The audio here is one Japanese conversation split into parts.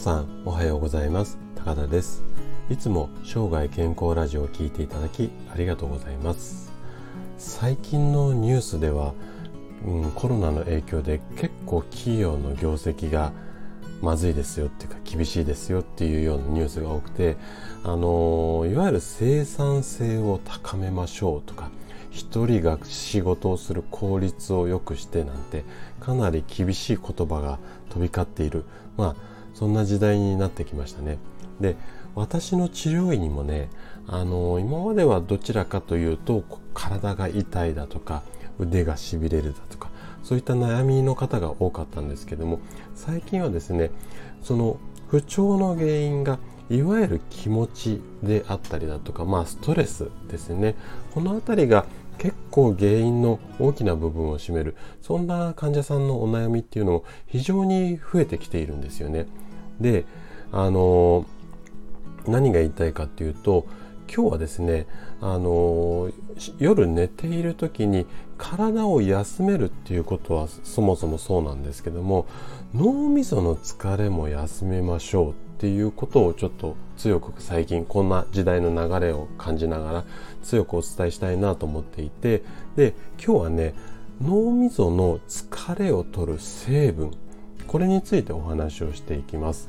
さんおはようございます。高田です。いつも生涯健康ラジオを聞いていただきありがとうございます。最近のニュースでは、うん、コロナの影響で結構企業の業績がまずいですよっていうか厳しいですよっていうようなニュースが多くてあのいわゆる生産性を高めましょうとか一人が仕事をする効率を良くしてなんてかなり厳しい言葉が飛び交っている。まあそんな時代になってきましたね。で私の治療院にもねあの今まではどちらかというと体が痛いだとか腕がしびれるだとかそういった悩みの方が多かったんですけども最近はですねその不調の原因がいわゆる気持ちであったりだとかまあストレスですねこの辺りが結構原因の大きな部分を占めるそんな患者さんのお悩みっていうのも非常に増えてきているんですよね。であの何が言いたいかっていうと今日はですねあの夜寝ている時に体を休めるっていうことはそもそもそうなんですけども脳みその疲れも休めましょうっていうことをちょっと強く最近こんな時代の流れを感じながら強くお伝えしたいなと思っていてで今日はね脳みその疲れを取る成分これについてお話をしていきます。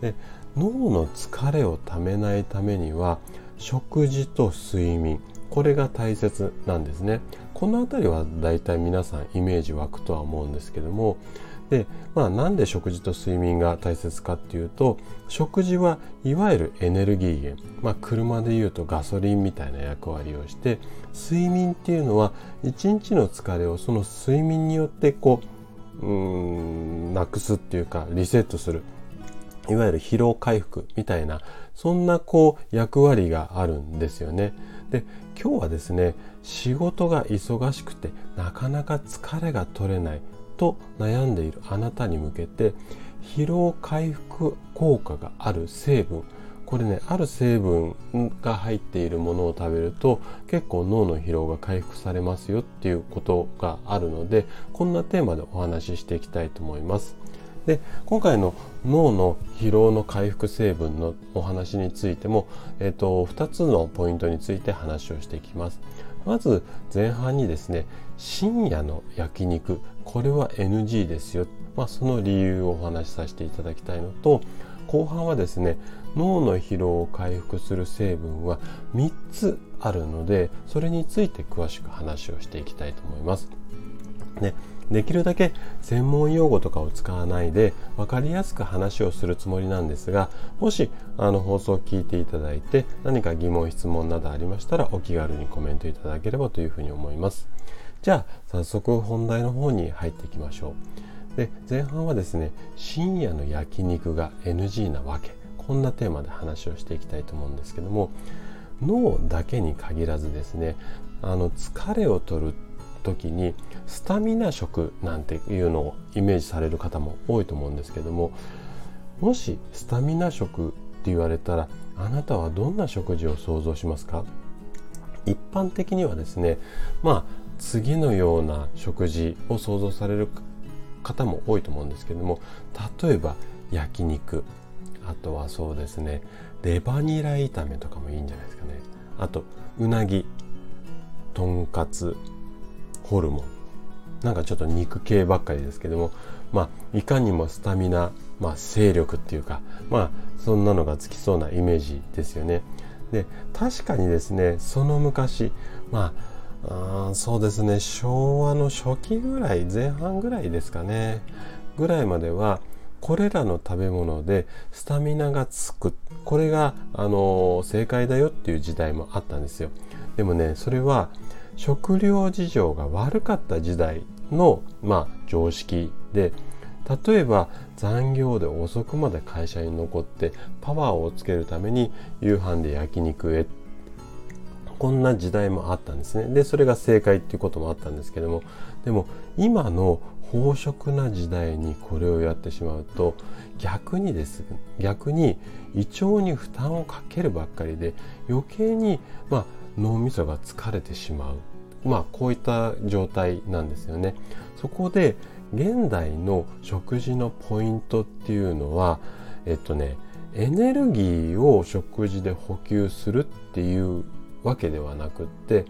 で脳の疲れをためないためには食事と睡眠これが大切なんですね。この辺りはだいたい皆さんイメージ湧くとは思うんですけどもで、まあ、なんで食事と睡眠が大切かっていうと食事はいわゆるエネルギー源、まあ、車でいうとガソリンみたいな役割をして睡眠っていうのは一日の疲れをその睡眠によってこううんなくすっていうかリセットする。いわゆる疲労回復みたいなそんなこう役割があるんですよね。で今日はですね仕事が忙しくてなかなか疲れが取れない。と悩んでいるあなたに向けて疲労回復効果がある成分これねある成分が入っているものを食べると結構脳の疲労が回復されますよっていうことがあるのでこんなテーマでお話ししていきたいと思います。で今回の脳の疲労の回復成分のお話についても、えーと、2つのポイントについて話をしていきます。まず前半にですね深夜の焼肉これは NG ですよ、まあ、その理由をお話しさせていただきたいのと後半はですね脳の疲労を回復する成分は3つあるのでそれについて詳しく話をしていきたいと思います。ね、できるだけ専門用語とかを使わないで分かりやすく話をするつもりなんですがもしあの放送を聞いていただいて何か疑問質問などありましたらお気軽にコメントいただければというふうに思います。じゃあ早速本題の方に入っていきましょう。で前半はですね深夜の焼肉が NG なわけ。こんなテーマで話をしていきたいと思うんですけども脳だけに限らずですねあの疲れを取る時にスタミナ食なんていうのをイメージされる方も多いと思うんですけどももしスタミナ食って言われたらあなたはどんな食事を想像しますか？一般的にはですねまあ次のような食事を想像される方も多いと思うんですけども例えば焼肉。あとはそうですねレバニラ炒めとかもいいんじゃないですかね。あとうなぎ。とんかつ。ホルモン。なんかちょっと肉系ばっかりですけどもまあいかにもスタミナ、まあ、勢力っていうかまあそんなのがつきそうなイメージですよね。で確かにですねその昔まああそうですね昭和の初期ぐらい前半ぐらいですかねぐらいまではこれらの食べ物でスタミナがつく。これが、あの正解だよっていう時代もあったんですよ。でもねそれは食料事情が悪かった時代の、まあ、常識で例えば残業で遅くまで会社に残ってパワーをつけるために夕飯で焼肉へ。こんな時代もあったんですね。でそれが正解っていうこともあったんですけども。でも今の飽食な時代にこれをやってしまうと逆にです逆に胃腸に負担をかけるばっかりで余計に、まあ、脳みそが疲れてしまう。まあこういった状態なんですよね。そこで現代の食事のポイントっていうのはえっとねエネルギーを食事で補給するっていうわけではなくって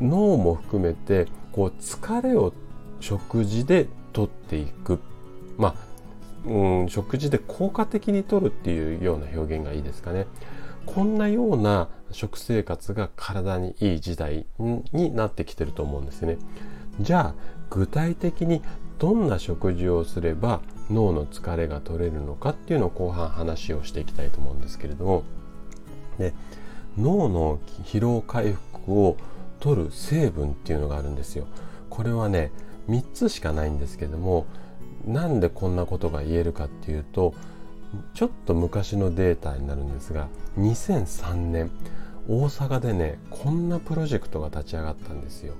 脳も含めてこう疲れを食事で取っていく。まあ、うん、食事で効果的に取るっていうような表現がいいですかね。こんなような食生活が体にいい時代になってきてると思うんですねじゃあ具体的にどんな食事をすれば脳の疲れが取れるのかっていうのを後半話をしていきたいと思うんですけれどもで脳の疲労回復を取る成分っていうのがあるんですよ。これはね3つしかないんですけどもなんでこんなことが言えるかっていうとちょっと昔のデータになるんですが2003年大阪でねこんなプロジェクトが立ち上がったんですよ。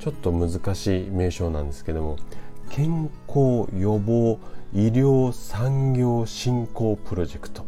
ちょっと難しい名称なんですけども健康予防医療産業振興プロジェクト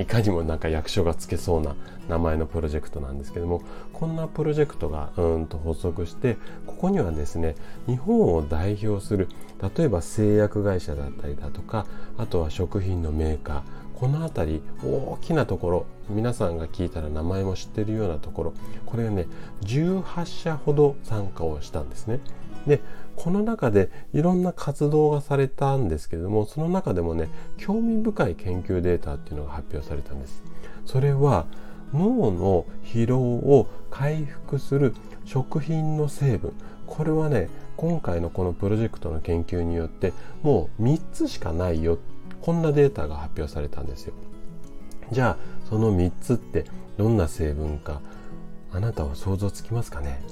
いかにもなんか役所がつけそうな名前のプロジェクトなんですけどもこんなプロジェクトがうんと発足してここにはですね日本を代表する例えば製薬会社だったりだとかあとは食品のメーカーこの辺り大きなところ皆さんが聞いたら名前も知ってるようなところこれね18社ほど参加をしたんですね。でこの中でいろんな活動がされたんですけれどもその中でもね興味深い研究データっていうのが発表されたんですそれは脳の疲労を回復する食品の成分これはね今回のこのプロジェクトの研究によってもう3つしかないよっこんなデータが発表されたんですよ。じゃあその3つってどんな成分かあなたは想像つきますかね？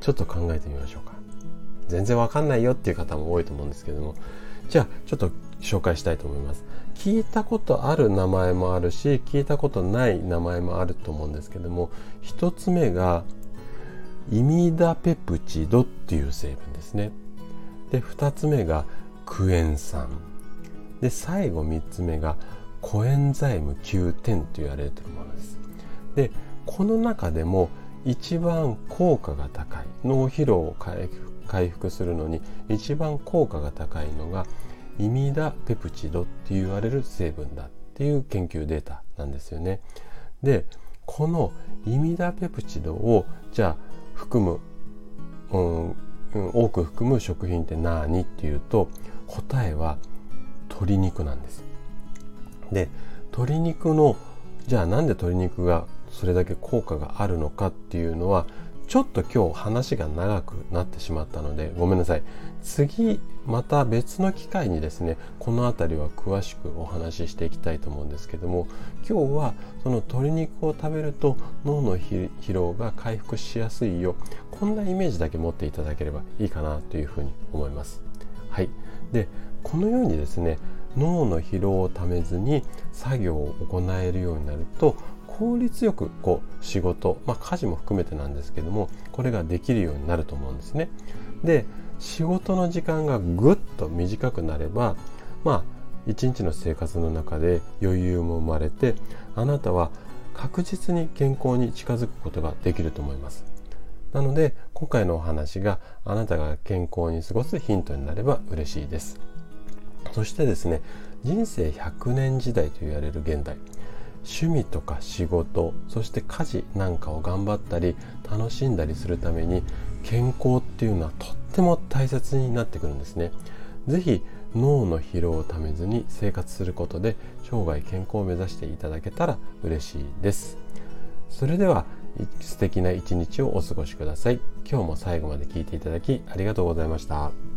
ちょっと考えてみましょうか。全然わかんないよっていう方も多いと思うんですけども。じゃあちょっと紹介したいと思います。聞いたことある名前もあるし聞いたことない名前もあると思うんですけども一つ目がイミダペプチドっていう成分ですね。で二つ目がクエン酸。で最後三つ目がコエンザイム9点と言われているものですでこの中でも一番効果が高い脳疲労を回復するのに一番効果が高いのがイミダペプチドって言われる成分だっていう研究データなんですよね。でこのイミダペプチドをじゃあ含む、うん、多く含む食品って何っていうと答えは鶏肉なんです。で鶏肉のじゃあなんで鶏肉がそれだけ効果があるのかっていうのはちょっと今日話が長くなってしまったのでごめんなさい。次また別の機会にですねこの辺りは詳しくお話ししていきたいと思うんですけども今日はその鶏肉を食べると脳の疲労が回復しやすいよ。こんなイメージだけ持っていただければいいかなというふうに思います。はい。でこのようにですね脳の疲労をためずに作業を行えるようになると効率よくこう仕事、まあ、家事も含めてなんですけどもこれができるようになると思うんですね。で仕事の時間がぐっと短くなればまあ一日の生活の中で余裕も生まれてあなたは確実に健康に近づくことができると思います。なので今回のお話があなたが健康に過ごすヒントになれば嬉しいです。そしてですね人生100年時代と言われる現代趣味とか仕事そして家事なんかを頑張ったり楽しんだりするために健康っていうのはとっても大切になってくるんですね。是非脳の疲労をためずに生活することで生涯健康を目指していただけたら嬉しいです。それでは素敵な一日をお過ごしください。今日も最後まで聞いていただきありがとうございました。